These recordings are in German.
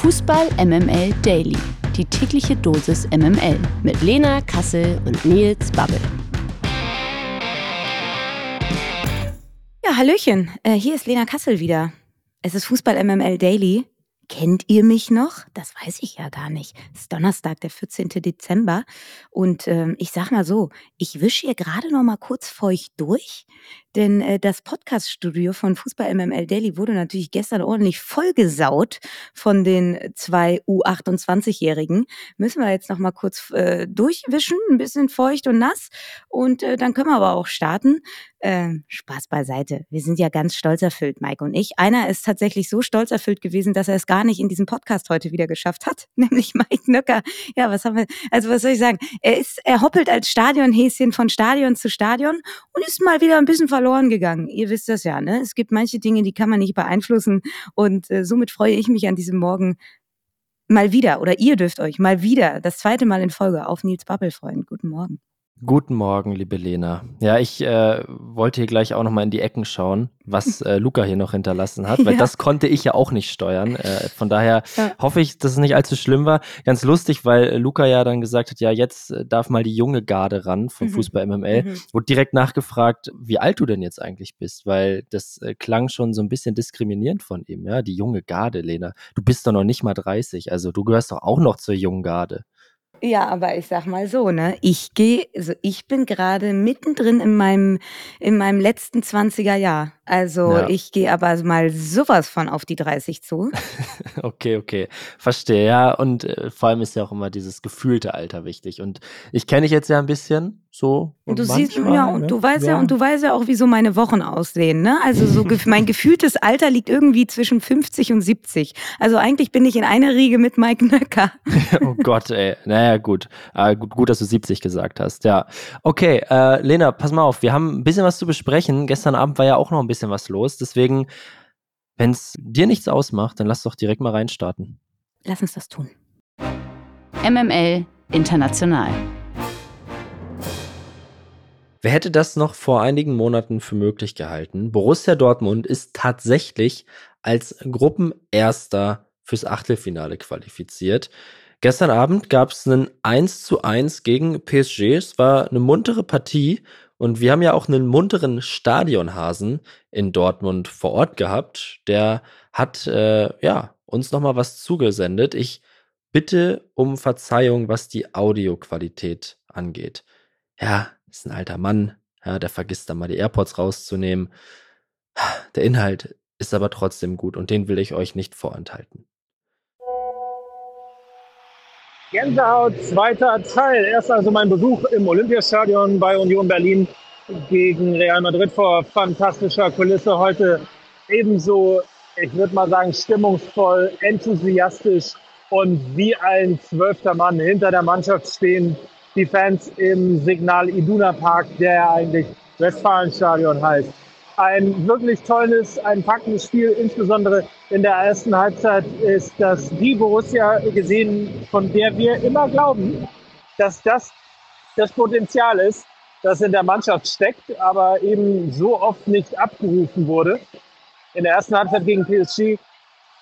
Fußball MML Daily. Die tägliche Dosis MML mit Lena Kassel und Nils Babbel. Ja, Hallöchen. Äh, hier ist Lena Kassel wieder. Es ist Fußball MML Daily. Kennt ihr mich noch? Das weiß ich ja gar nicht. Es ist Donnerstag, der 14. Dezember. Und ähm, ich sag mal so, ich wische hier gerade noch mal kurz feucht durch, denn äh, das Podcaststudio von Fußball MML Daily wurde natürlich gestern ordentlich vollgesaut von den zwei U28-Jährigen. Müssen wir jetzt noch mal kurz äh, durchwischen, ein bisschen feucht und nass. Und äh, dann können wir aber auch starten. Ähm, Spaß beiseite. Wir sind ja ganz stolz erfüllt, Mike und ich. Einer ist tatsächlich so stolz erfüllt gewesen, dass er es gar nicht in diesem Podcast heute wieder geschafft hat, nämlich Mike Nöcker. Ja, was haben wir, also was soll ich sagen? Er ist, er hoppelt als Stadionhäschen von Stadion zu Stadion und ist mal wieder ein bisschen verloren gegangen. Ihr wisst das ja, ne? Es gibt manche Dinge, die kann man nicht beeinflussen und äh, somit freue ich mich an diesem Morgen mal wieder oder ihr dürft euch mal wieder das zweite Mal in Folge auf Nils Babbel freuen. Guten Morgen. Guten Morgen, liebe Lena. Ja, ich äh, wollte hier gleich auch nochmal in die Ecken schauen, was äh, Luca hier noch hinterlassen hat, weil ja. das konnte ich ja auch nicht steuern. Äh, von daher ja. hoffe ich, dass es nicht allzu schlimm war. Ganz lustig, weil Luca ja dann gesagt hat, ja, jetzt äh, darf mal die junge Garde ran von mhm. Fußball MML. Mhm. Wurde direkt nachgefragt, wie alt du denn jetzt eigentlich bist, weil das äh, klang schon so ein bisschen diskriminierend von ihm, ja, die junge Garde, Lena. Du bist doch noch nicht mal 30, also du gehörst doch auch noch zur jungen Garde. Ja, aber ich sag mal so, ne? Ich gehe, also ich bin gerade mittendrin in meinem, in meinem letzten 20er Jahr. Also ja. ich gehe aber mal sowas von auf die 30 zu. okay, okay. Verstehe, ja. Und äh, vor allem ist ja auch immer dieses gefühlte Alter wichtig. Und ich kenne dich jetzt ja ein bisschen so. Und du siehst, ja, und ne? du weißt ja. ja. und du weißt ja auch, wie so meine Wochen aussehen, ne? Also so mein gefühltes Alter liegt irgendwie zwischen 50 und 70. Also eigentlich bin ich in einer Riege mit Mike Nöcker. oh Gott, ey. Naja, gut. Äh, gut. Gut, dass du 70 gesagt hast, ja. Okay, äh, Lena, pass mal auf. Wir haben ein bisschen was zu besprechen. Gestern Abend war ja auch noch ein bisschen bisschen was los. Deswegen, wenn es dir nichts ausmacht, dann lass doch direkt mal reinstarten. Lass uns das tun. MML International. Wer hätte das noch vor einigen Monaten für möglich gehalten? Borussia Dortmund ist tatsächlich als Gruppenerster fürs Achtelfinale qualifiziert. Gestern Abend gab es einen 1 zu 1 gegen PSG. Es war eine muntere Partie und wir haben ja auch einen munteren Stadionhasen in Dortmund vor Ort gehabt. Der hat äh, ja uns noch mal was zugesendet. Ich bitte um Verzeihung, was die Audioqualität angeht. Ja, ist ein alter Mann. Ja, der vergisst dann mal die AirPods rauszunehmen. Der Inhalt ist aber trotzdem gut und den will ich euch nicht vorenthalten. Gänsehaut, zweiter Teil. Erst also mein Besuch im Olympiastadion bei Union Berlin gegen Real Madrid vor fantastischer Kulisse. Heute ebenso, ich würde mal sagen, stimmungsvoll, enthusiastisch und wie ein zwölfter Mann hinter der Mannschaft stehen die Fans im Signal Iduna Park, der eigentlich Westfalenstadion heißt ein wirklich tolles, ein packendes Spiel. Insbesondere in der ersten Halbzeit ist das die Borussia gesehen, von der wir immer glauben, dass das das Potenzial ist, das in der Mannschaft steckt, aber eben so oft nicht abgerufen wurde. In der ersten Halbzeit gegen PSG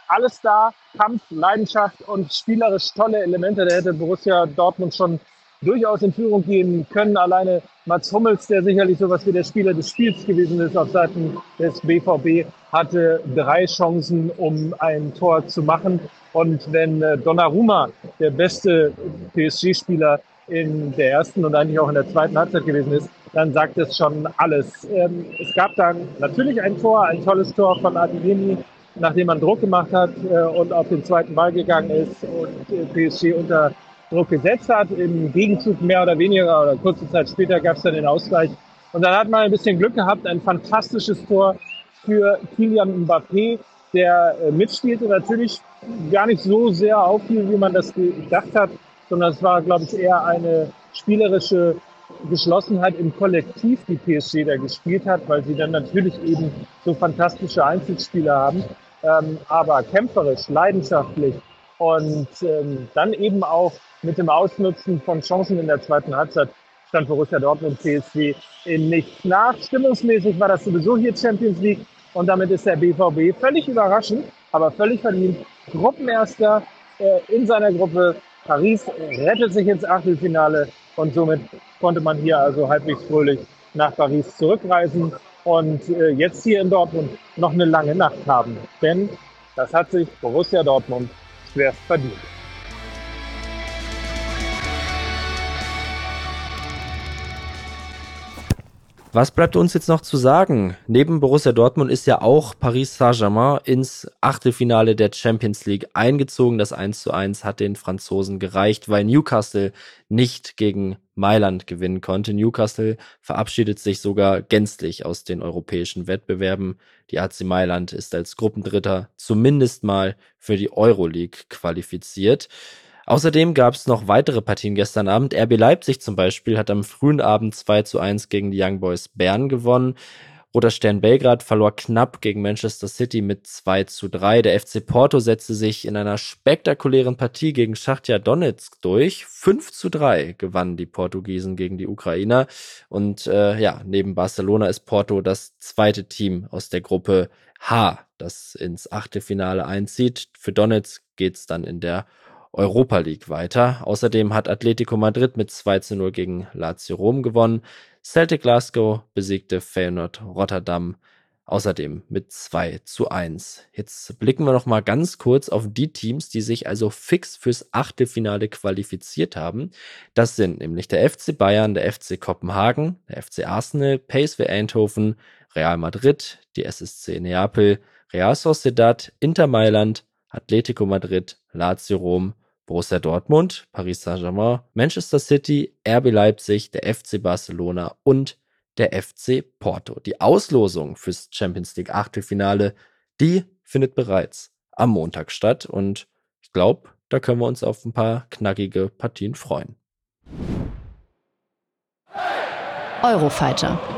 alles da, Kampf, Leidenschaft und spielerisch tolle Elemente. Da hätte Borussia Dortmund schon durchaus in Führung gehen können. Alleine Mats Hummels, der sicherlich sowas wie der Spieler des Spiels gewesen ist auf Seiten des BVB, hatte drei Chancen, um ein Tor zu machen. Und wenn äh, Donnarumma, der beste PSG-Spieler in der ersten und eigentlich auch in der zweiten Halbzeit gewesen ist, dann sagt es schon alles. Ähm, es gab dann natürlich ein Tor, ein tolles Tor von Adeyemi, nachdem man Druck gemacht hat äh, und auf den zweiten Ball gegangen ist und äh, PSG unter Druck gesetzt hat. Im Gegenzug mehr oder weniger oder kurze Zeit später gab es dann den Ausgleich. Und dann hat man ein bisschen Glück gehabt, ein fantastisches Tor für Kylian Mbappé, der äh, mitspielte, natürlich gar nicht so sehr auffiel, wie man das gedacht hat, sondern es war, glaube ich, eher eine spielerische Geschlossenheit im Kollektiv, die PSG da gespielt hat, weil sie dann natürlich eben so fantastische Einzelspieler haben, ähm, aber kämpferisch, leidenschaftlich und ähm, dann eben auch mit dem Ausnutzen von Chancen in der zweiten Halbzeit stand Borussia Dortmund PSV in nichts nach. Stimmungsmäßig war das sowieso hier Champions League und damit ist der BVB völlig überraschend aber völlig verdient. Gruppenerster äh, in seiner Gruppe. Paris rettet sich ins Achtelfinale und somit konnte man hier also halbwegs fröhlich nach Paris zurückreisen und äh, jetzt hier in Dortmund noch eine lange Nacht haben. Denn das hat sich Borussia Dortmund schwerst verdient. Was bleibt uns jetzt noch zu sagen? Neben Borussia Dortmund ist ja auch Paris Saint-Germain ins Achtelfinale der Champions League eingezogen. Das 1 zu 1 hat den Franzosen gereicht, weil Newcastle nicht gegen Mailand gewinnen konnte. Newcastle verabschiedet sich sogar gänzlich aus den europäischen Wettbewerben. Die AC Mailand ist als Gruppendritter zumindest mal für die Euroleague qualifiziert. Außerdem gab es noch weitere Partien gestern Abend. RB Leipzig zum Beispiel hat am frühen Abend 2 zu 1 gegen die Young Boys Bern gewonnen. Roter Stern Belgrad verlor knapp gegen Manchester City mit 2 zu 3. Der FC Porto setzte sich in einer spektakulären Partie gegen Schachtja Donetsk durch. 5 zu 3 gewannen die Portugiesen gegen die Ukrainer. Und äh, ja, neben Barcelona ist Porto das zweite Team aus der Gruppe H, das ins Achtelfinale einzieht. Für Donetsk geht's dann in der Europa League weiter. Außerdem hat Atletico Madrid mit 2 zu 0 gegen Lazio Rom gewonnen. Celtic Glasgow besiegte Feyenoord Rotterdam außerdem mit 2 zu 1. Jetzt blicken wir noch mal ganz kurz auf die Teams, die sich also fix fürs Achtelfinale qualifiziert haben. Das sind nämlich der FC Bayern, der FC Kopenhagen, der FC Arsenal, PSV Eindhoven, Real Madrid, die SSC Neapel, Real Sociedad, Inter Mailand, Atletico Madrid, Lazio Rom, Borussia Dortmund, Paris Saint-Germain, Manchester City, RB Leipzig, der FC Barcelona und der FC Porto. Die Auslosung fürs Champions League Achtelfinale, die findet bereits am Montag statt und ich glaube, da können wir uns auf ein paar knackige Partien freuen. Eurofighter.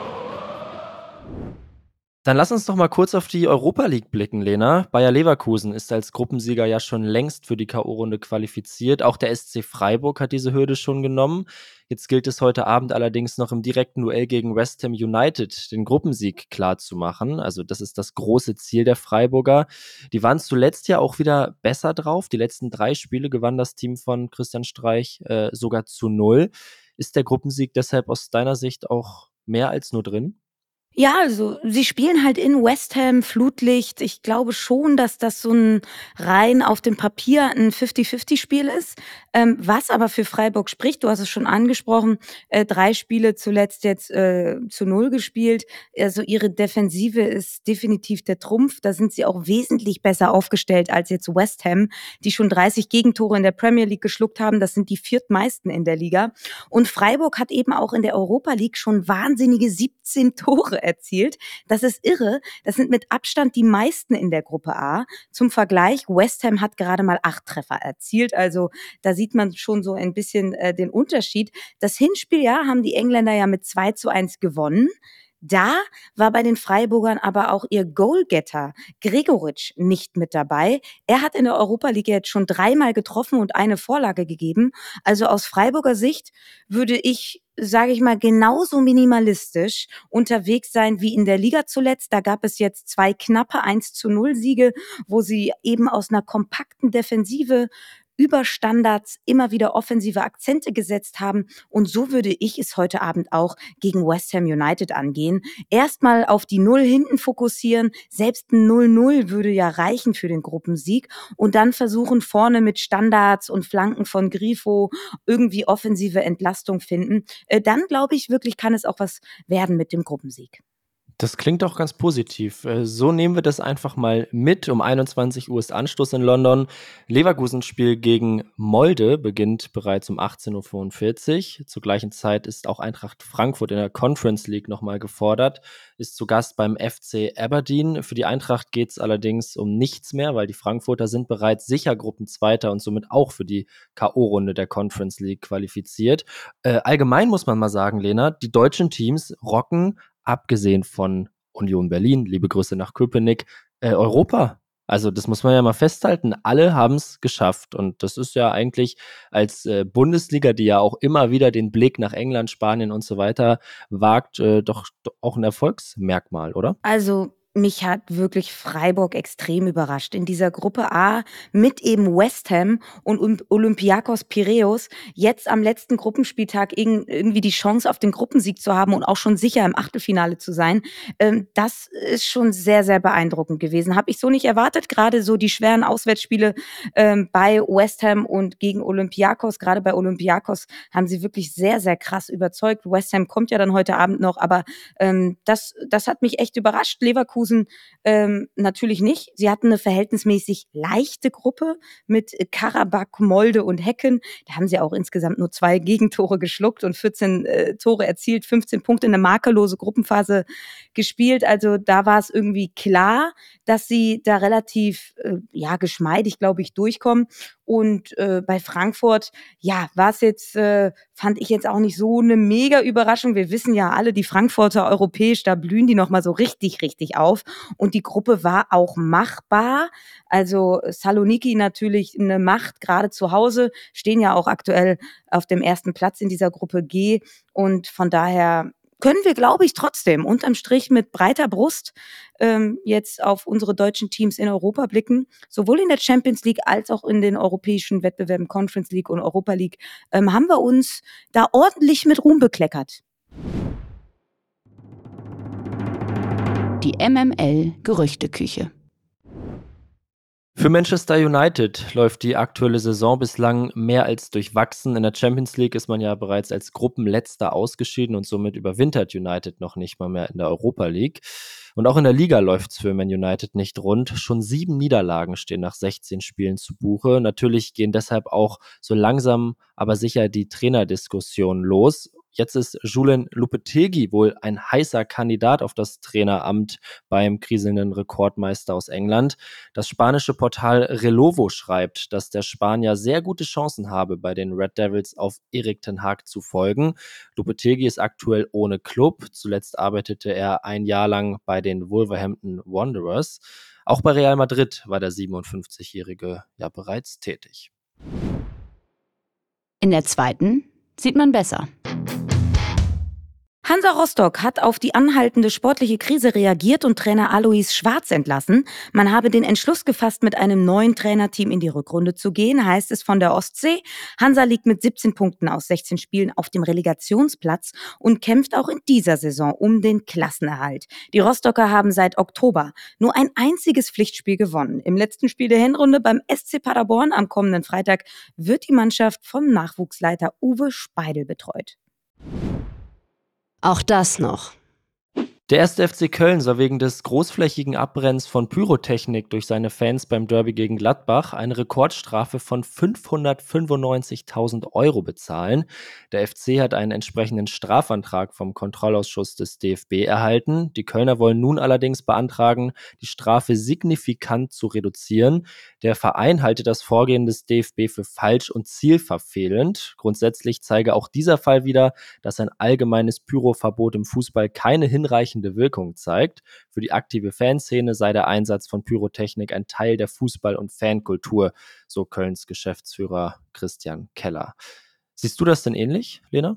Dann lass uns doch mal kurz auf die Europa League blicken, Lena. Bayer Leverkusen ist als Gruppensieger ja schon längst für die K.O.-Runde qualifiziert. Auch der SC Freiburg hat diese Hürde schon genommen. Jetzt gilt es heute Abend allerdings noch im direkten Duell gegen West Ham United den Gruppensieg klar zu machen. Also das ist das große Ziel der Freiburger. Die waren zuletzt ja auch wieder besser drauf. Die letzten drei Spiele gewann das Team von Christian Streich äh, sogar zu null. Ist der Gruppensieg deshalb aus deiner Sicht auch mehr als nur drin? Ja, also sie spielen halt in West Ham Flutlicht. Ich glaube schon, dass das so ein rein auf dem Papier ein 50-50-Spiel ist. Ähm, was aber für Freiburg spricht, du hast es schon angesprochen, äh, drei Spiele zuletzt jetzt äh, zu null gespielt. Also ihre Defensive ist definitiv der Trumpf. Da sind sie auch wesentlich besser aufgestellt als jetzt West Ham, die schon 30 Gegentore in der Premier League geschluckt haben. Das sind die viertmeisten in der Liga. Und Freiburg hat eben auch in der Europa League schon wahnsinnige 17 Tore erzielt. Das ist irre. Das sind mit Abstand die meisten in der Gruppe A. Zum Vergleich, West Ham hat gerade mal acht Treffer erzielt. Also da sieht man schon so ein bisschen äh, den Unterschied. Das Hinspiel, ja, haben die Engländer ja mit 2 zu 1 gewonnen. Da war bei den Freiburgern aber auch ihr Goalgetter Gregoritsch nicht mit dabei. Er hat in der Europa League jetzt schon dreimal getroffen und eine Vorlage gegeben. Also aus Freiburger Sicht würde ich sage ich mal, genauso minimalistisch unterwegs sein wie in der Liga zuletzt. Da gab es jetzt zwei knappe 1 zu 0 Siege, wo sie eben aus einer kompakten Defensive über Standards immer wieder offensive Akzente gesetzt haben. Und so würde ich es heute Abend auch gegen West Ham United angehen. Erstmal auf die Null hinten fokussieren. Selbst ein 0-0 würde ja reichen für den Gruppensieg. Und dann versuchen vorne mit Standards und Flanken von Grifo irgendwie offensive Entlastung finden. Äh, dann glaube ich wirklich, kann es auch was werden mit dem Gruppensieg. Das klingt doch ganz positiv. Äh, so nehmen wir das einfach mal mit. Um 21 Uhr ist Anstoß in London. Leverkusen-Spiel gegen Molde beginnt bereits um 18.45 Uhr. Zur gleichen Zeit ist auch Eintracht Frankfurt in der Conference League nochmal gefordert, ist zu Gast beim FC Aberdeen. Für die Eintracht geht es allerdings um nichts mehr, weil die Frankfurter sind bereits sicher Gruppenzweiter und somit auch für die K.O.-Runde der Conference League qualifiziert. Äh, allgemein muss man mal sagen, Lena, die deutschen Teams rocken abgesehen von Union Berlin, liebe Grüße nach Köpenick, äh, Europa. Also das muss man ja mal festhalten. Alle haben es geschafft. Und das ist ja eigentlich als äh, Bundesliga, die ja auch immer wieder den Blick nach England, Spanien und so weiter wagt, äh, doch, doch auch ein Erfolgsmerkmal, oder? Also mich hat wirklich Freiburg extrem überrascht. In dieser Gruppe A mit eben West Ham und Olympiakos Piraeus jetzt am letzten Gruppenspieltag irgendwie die Chance auf den Gruppensieg zu haben und auch schon sicher im Achtelfinale zu sein. Ähm, das ist schon sehr, sehr beeindruckend gewesen. Habe ich so nicht erwartet. Gerade so die schweren Auswärtsspiele ähm, bei West Ham und gegen Olympiakos. Gerade bei Olympiakos haben sie wirklich sehr, sehr krass überzeugt. West Ham kommt ja dann heute Abend noch, aber ähm, das, das hat mich echt überrascht. Leverkusen Leverkusen ähm, natürlich nicht. Sie hatten eine verhältnismäßig leichte Gruppe mit Karabakh, Molde und Hecken. Da haben sie auch insgesamt nur zwei Gegentore geschluckt und 14 äh, Tore erzielt, 15 Punkte in eine makelose Gruppenphase gespielt. Also da war es irgendwie klar, dass sie da relativ äh, ja geschmeidig, glaube ich, durchkommen. Und äh, bei Frankfurt, ja, war es jetzt, äh, fand ich jetzt auch nicht so eine mega Überraschung. Wir wissen ja alle, die Frankfurter europäisch, da blühen die nochmal so richtig, richtig auf. Und die Gruppe war auch machbar. Also Saloniki natürlich eine Macht, gerade zu Hause, stehen ja auch aktuell auf dem ersten Platz in dieser Gruppe G. Und von daher können wir, glaube ich, trotzdem unterm Strich mit breiter Brust ähm, jetzt auf unsere deutschen Teams in Europa blicken. Sowohl in der Champions League als auch in den europäischen Wettbewerben Conference League und Europa League ähm, haben wir uns da ordentlich mit Ruhm bekleckert. Die MML Gerüchteküche. Für Manchester United läuft die aktuelle Saison bislang mehr als durchwachsen. In der Champions League ist man ja bereits als Gruppenletzter ausgeschieden und somit überwintert United noch nicht mal mehr in der Europa League. Und auch in der Liga läuft es für Man United nicht rund. Schon sieben Niederlagen stehen nach 16 Spielen zu Buche. Natürlich gehen deshalb auch so langsam, aber sicher die Trainerdiskussionen los. Jetzt ist Julen Lupetegi wohl ein heißer Kandidat auf das Traineramt beim kriselnden Rekordmeister aus England. Das spanische Portal Relovo schreibt, dass der Spanier sehr gute Chancen habe, bei den Red Devils auf Erik Ten Hag zu folgen. Lupetegi ist aktuell ohne Club. Zuletzt arbeitete er ein Jahr lang bei den Wolverhampton Wanderers. Auch bei Real Madrid war der 57-Jährige ja bereits tätig. In der zweiten sieht man besser. Hansa Rostock hat auf die anhaltende sportliche Krise reagiert und Trainer Alois Schwarz entlassen. Man habe den Entschluss gefasst, mit einem neuen Trainerteam in die Rückrunde zu gehen, heißt es von der Ostsee. Hansa liegt mit 17 Punkten aus 16 Spielen auf dem Relegationsplatz und kämpft auch in dieser Saison um den Klassenerhalt. Die Rostocker haben seit Oktober nur ein einziges Pflichtspiel gewonnen. Im letzten Spiel der Hinrunde beim SC Paderborn am kommenden Freitag wird die Mannschaft vom Nachwuchsleiter Uwe Speidel betreut. Auch das noch. Der erste FC Köln soll wegen des großflächigen Abbrennens von Pyrotechnik durch seine Fans beim Derby gegen Gladbach eine Rekordstrafe von 595.000 Euro bezahlen. Der FC hat einen entsprechenden Strafantrag vom Kontrollausschuss des DFB erhalten. Die Kölner wollen nun allerdings beantragen, die Strafe signifikant zu reduzieren. Der Verein halte das Vorgehen des DFB für falsch und zielverfehlend. Grundsätzlich zeige auch dieser Fall wieder, dass ein allgemeines Pyroverbot im Fußball keine hinreichende abschreckende Wirkung zeigt. Für die aktive Fanszene sei der Einsatz von Pyrotechnik ein Teil der Fußball- und Fankultur, so Kölns Geschäftsführer Christian Keller. Siehst du das denn ähnlich, Lena?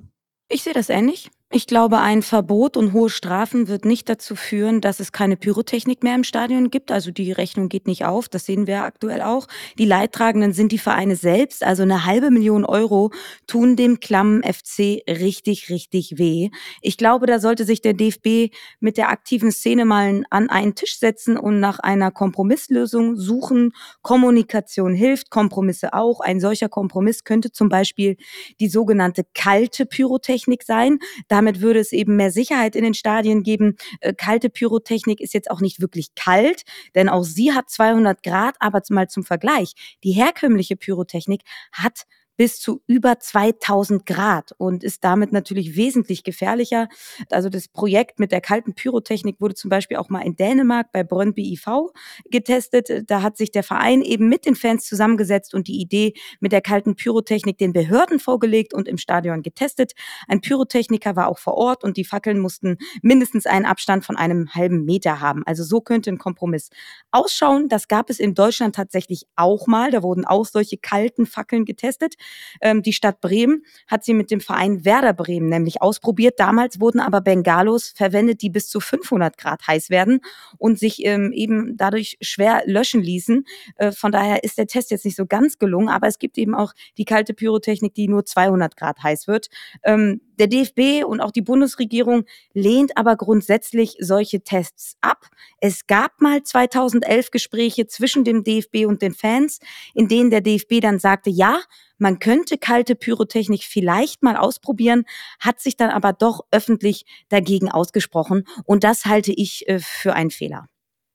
Ich sehe das ähnlich. Ich glaube, ein Verbot und hohe Strafen wird nicht dazu führen, dass es keine Pyrotechnik mehr im Stadion gibt. Also die Rechnung geht nicht auf. Das sehen wir aktuell auch. Die Leidtragenden sind die Vereine selbst. Also eine halbe Million Euro tun dem klammen FC richtig, richtig weh. Ich glaube, da sollte sich der DFB mit der aktiven Szene mal an einen Tisch setzen und nach einer Kompromisslösung suchen. Kommunikation hilft, Kompromisse auch. Ein solcher Kompromiss könnte zum Beispiel die sogenannte kalte Pyrotechnik sein. Da damit würde es eben mehr Sicherheit in den Stadien geben. Äh, kalte Pyrotechnik ist jetzt auch nicht wirklich kalt, denn auch sie hat 200 Grad, aber mal zum Vergleich. Die herkömmliche Pyrotechnik hat bis zu über 2000 Grad und ist damit natürlich wesentlich gefährlicher. Also das Projekt mit der kalten Pyrotechnik wurde zum Beispiel auch mal in Dänemark bei Brøndby IV getestet. Da hat sich der Verein eben mit den Fans zusammengesetzt und die Idee mit der kalten Pyrotechnik den Behörden vorgelegt und im Stadion getestet. Ein Pyrotechniker war auch vor Ort und die Fackeln mussten mindestens einen Abstand von einem halben Meter haben. Also so könnte ein Kompromiss ausschauen. Das gab es in Deutschland tatsächlich auch mal. Da wurden auch solche kalten Fackeln getestet. Ähm, die Stadt Bremen hat sie mit dem Verein Werder Bremen nämlich ausprobiert. Damals wurden aber Bengalos verwendet, die bis zu 500 Grad heiß werden und sich ähm, eben dadurch schwer löschen ließen. Äh, von daher ist der Test jetzt nicht so ganz gelungen, aber es gibt eben auch die kalte Pyrotechnik, die nur 200 Grad heiß wird. Ähm, der DFB und auch die Bundesregierung lehnt aber grundsätzlich solche Tests ab. Es gab mal 2011 Gespräche zwischen dem DFB und den Fans, in denen der DFB dann sagte, ja, man könnte kalte Pyrotechnik vielleicht mal ausprobieren, hat sich dann aber doch öffentlich dagegen ausgesprochen. Und das halte ich äh, für einen Fehler.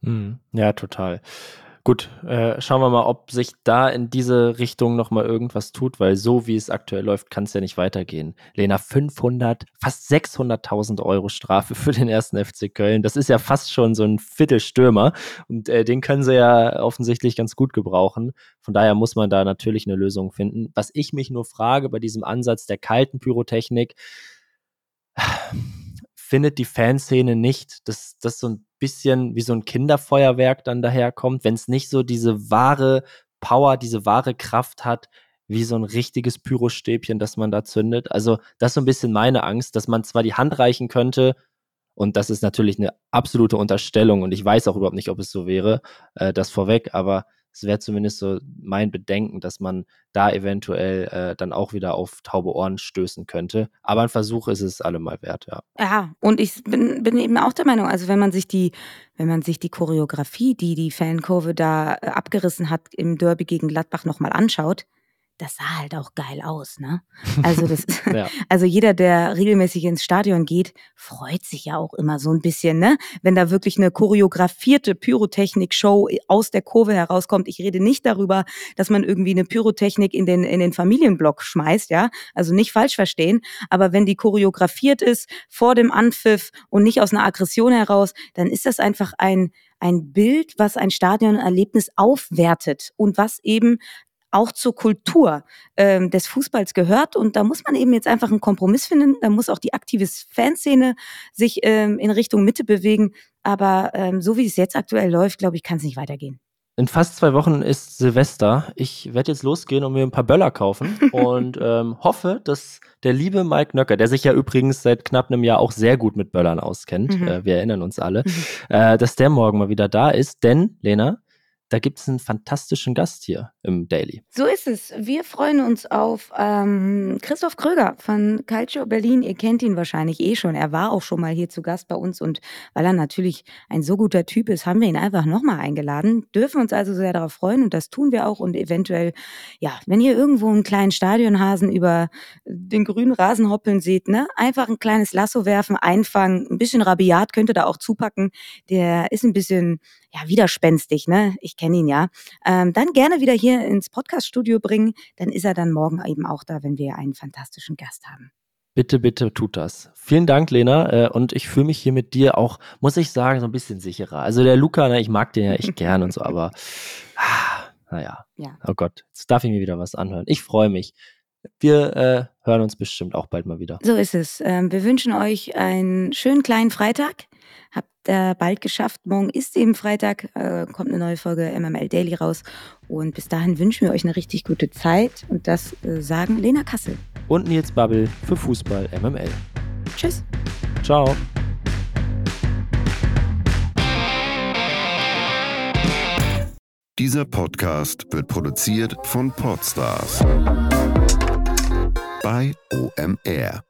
Hm, ja, total. Gut, äh, schauen wir mal, ob sich da in diese Richtung nochmal irgendwas tut, weil so wie es aktuell läuft, kann es ja nicht weitergehen. Lena, 500, fast 600.000 Euro Strafe für den ersten FC Köln. Das ist ja fast schon so ein Viertelstürmer und äh, den können sie ja offensichtlich ganz gut gebrauchen. Von daher muss man da natürlich eine Lösung finden. Was ich mich nur frage bei diesem Ansatz der kalten Pyrotechnik, findet die Fanszene nicht, dass das so ein bisschen wie so ein Kinderfeuerwerk dann daherkommt, wenn es nicht so diese wahre Power, diese wahre Kraft hat, wie so ein richtiges Pyrostäbchen, das man da zündet. Also das ist so ein bisschen meine Angst, dass man zwar die Hand reichen könnte, und das ist natürlich eine absolute Unterstellung und ich weiß auch überhaupt nicht, ob es so wäre, äh, das vorweg, aber es wäre zumindest so mein Bedenken, dass man da eventuell äh, dann auch wieder auf taube Ohren stößen könnte. Aber ein Versuch ist es allemal wert, ja. Ja, und ich bin, bin eben auch der Meinung, also wenn man sich die, wenn man sich die Choreografie, die die Fankurve da äh, abgerissen hat im Derby gegen Gladbach nochmal anschaut, das sah halt auch geil aus, ne? Also das, ja. also jeder, der regelmäßig ins Stadion geht, freut sich ja auch immer so ein bisschen, ne? Wenn da wirklich eine choreografierte Pyrotechnik-Show aus der Kurve herauskommt. Ich rede nicht darüber, dass man irgendwie eine Pyrotechnik in den in den Familienblock schmeißt, ja? Also nicht falsch verstehen. Aber wenn die choreografiert ist vor dem Anpfiff und nicht aus einer Aggression heraus, dann ist das einfach ein ein Bild, was ein Stadionerlebnis aufwertet und was eben auch zur Kultur ähm, des Fußballs gehört. Und da muss man eben jetzt einfach einen Kompromiss finden. Da muss auch die aktive Fanszene sich ähm, in Richtung Mitte bewegen. Aber ähm, so wie es jetzt aktuell läuft, glaube ich, kann es nicht weitergehen. In fast zwei Wochen ist Silvester. Ich werde jetzt losgehen und mir ein paar Böller kaufen und ähm, hoffe, dass der liebe Mike Nöcker, der sich ja übrigens seit knapp einem Jahr auch sehr gut mit Böllern auskennt, mhm. äh, wir erinnern uns alle, mhm. äh, dass der morgen mal wieder da ist. Denn, Lena, da gibt es einen fantastischen Gast hier im Daily. So ist es. Wir freuen uns auf ähm, Christoph Kröger von Calcio Berlin. Ihr kennt ihn wahrscheinlich eh schon. Er war auch schon mal hier zu Gast bei uns und weil er natürlich ein so guter Typ ist, haben wir ihn einfach nochmal eingeladen. Dürfen uns also sehr darauf freuen und das tun wir auch und eventuell, ja, wenn ihr irgendwo einen kleinen Stadionhasen über den grünen Rasen hoppeln seht, ne, einfach ein kleines Lasso werfen, einfangen, ein bisschen rabiat könnt ihr da auch zupacken. Der ist ein bisschen ja, widerspenstig, ne? Ich kenne ihn ja. Ähm, dann gerne wieder hier ins Podcast-Studio bringen. Dann ist er dann morgen eben auch da, wenn wir einen fantastischen Gast haben. Bitte, bitte tut das. Vielen Dank, Lena. Äh, und ich fühle mich hier mit dir auch, muss ich sagen, so ein bisschen sicherer. Also der Luca, ne, ich mag den ja echt gern und so, aber ah, naja. Ja. Oh Gott, jetzt darf ich mir wieder was anhören. Ich freue mich. Wir äh, hören uns bestimmt auch bald mal wieder. So ist es. Ähm, wir wünschen euch einen schönen kleinen Freitag. Habt ihr bald geschafft. Morgen ist eben Freitag, äh, kommt eine neue Folge MML Daily raus. Und bis dahin wünschen wir euch eine richtig gute Zeit. Und das äh, sagen Lena Kassel. Und Nils Babbel für Fußball MML. Tschüss. Ciao. Dieser Podcast wird produziert von Podstars bei OMR.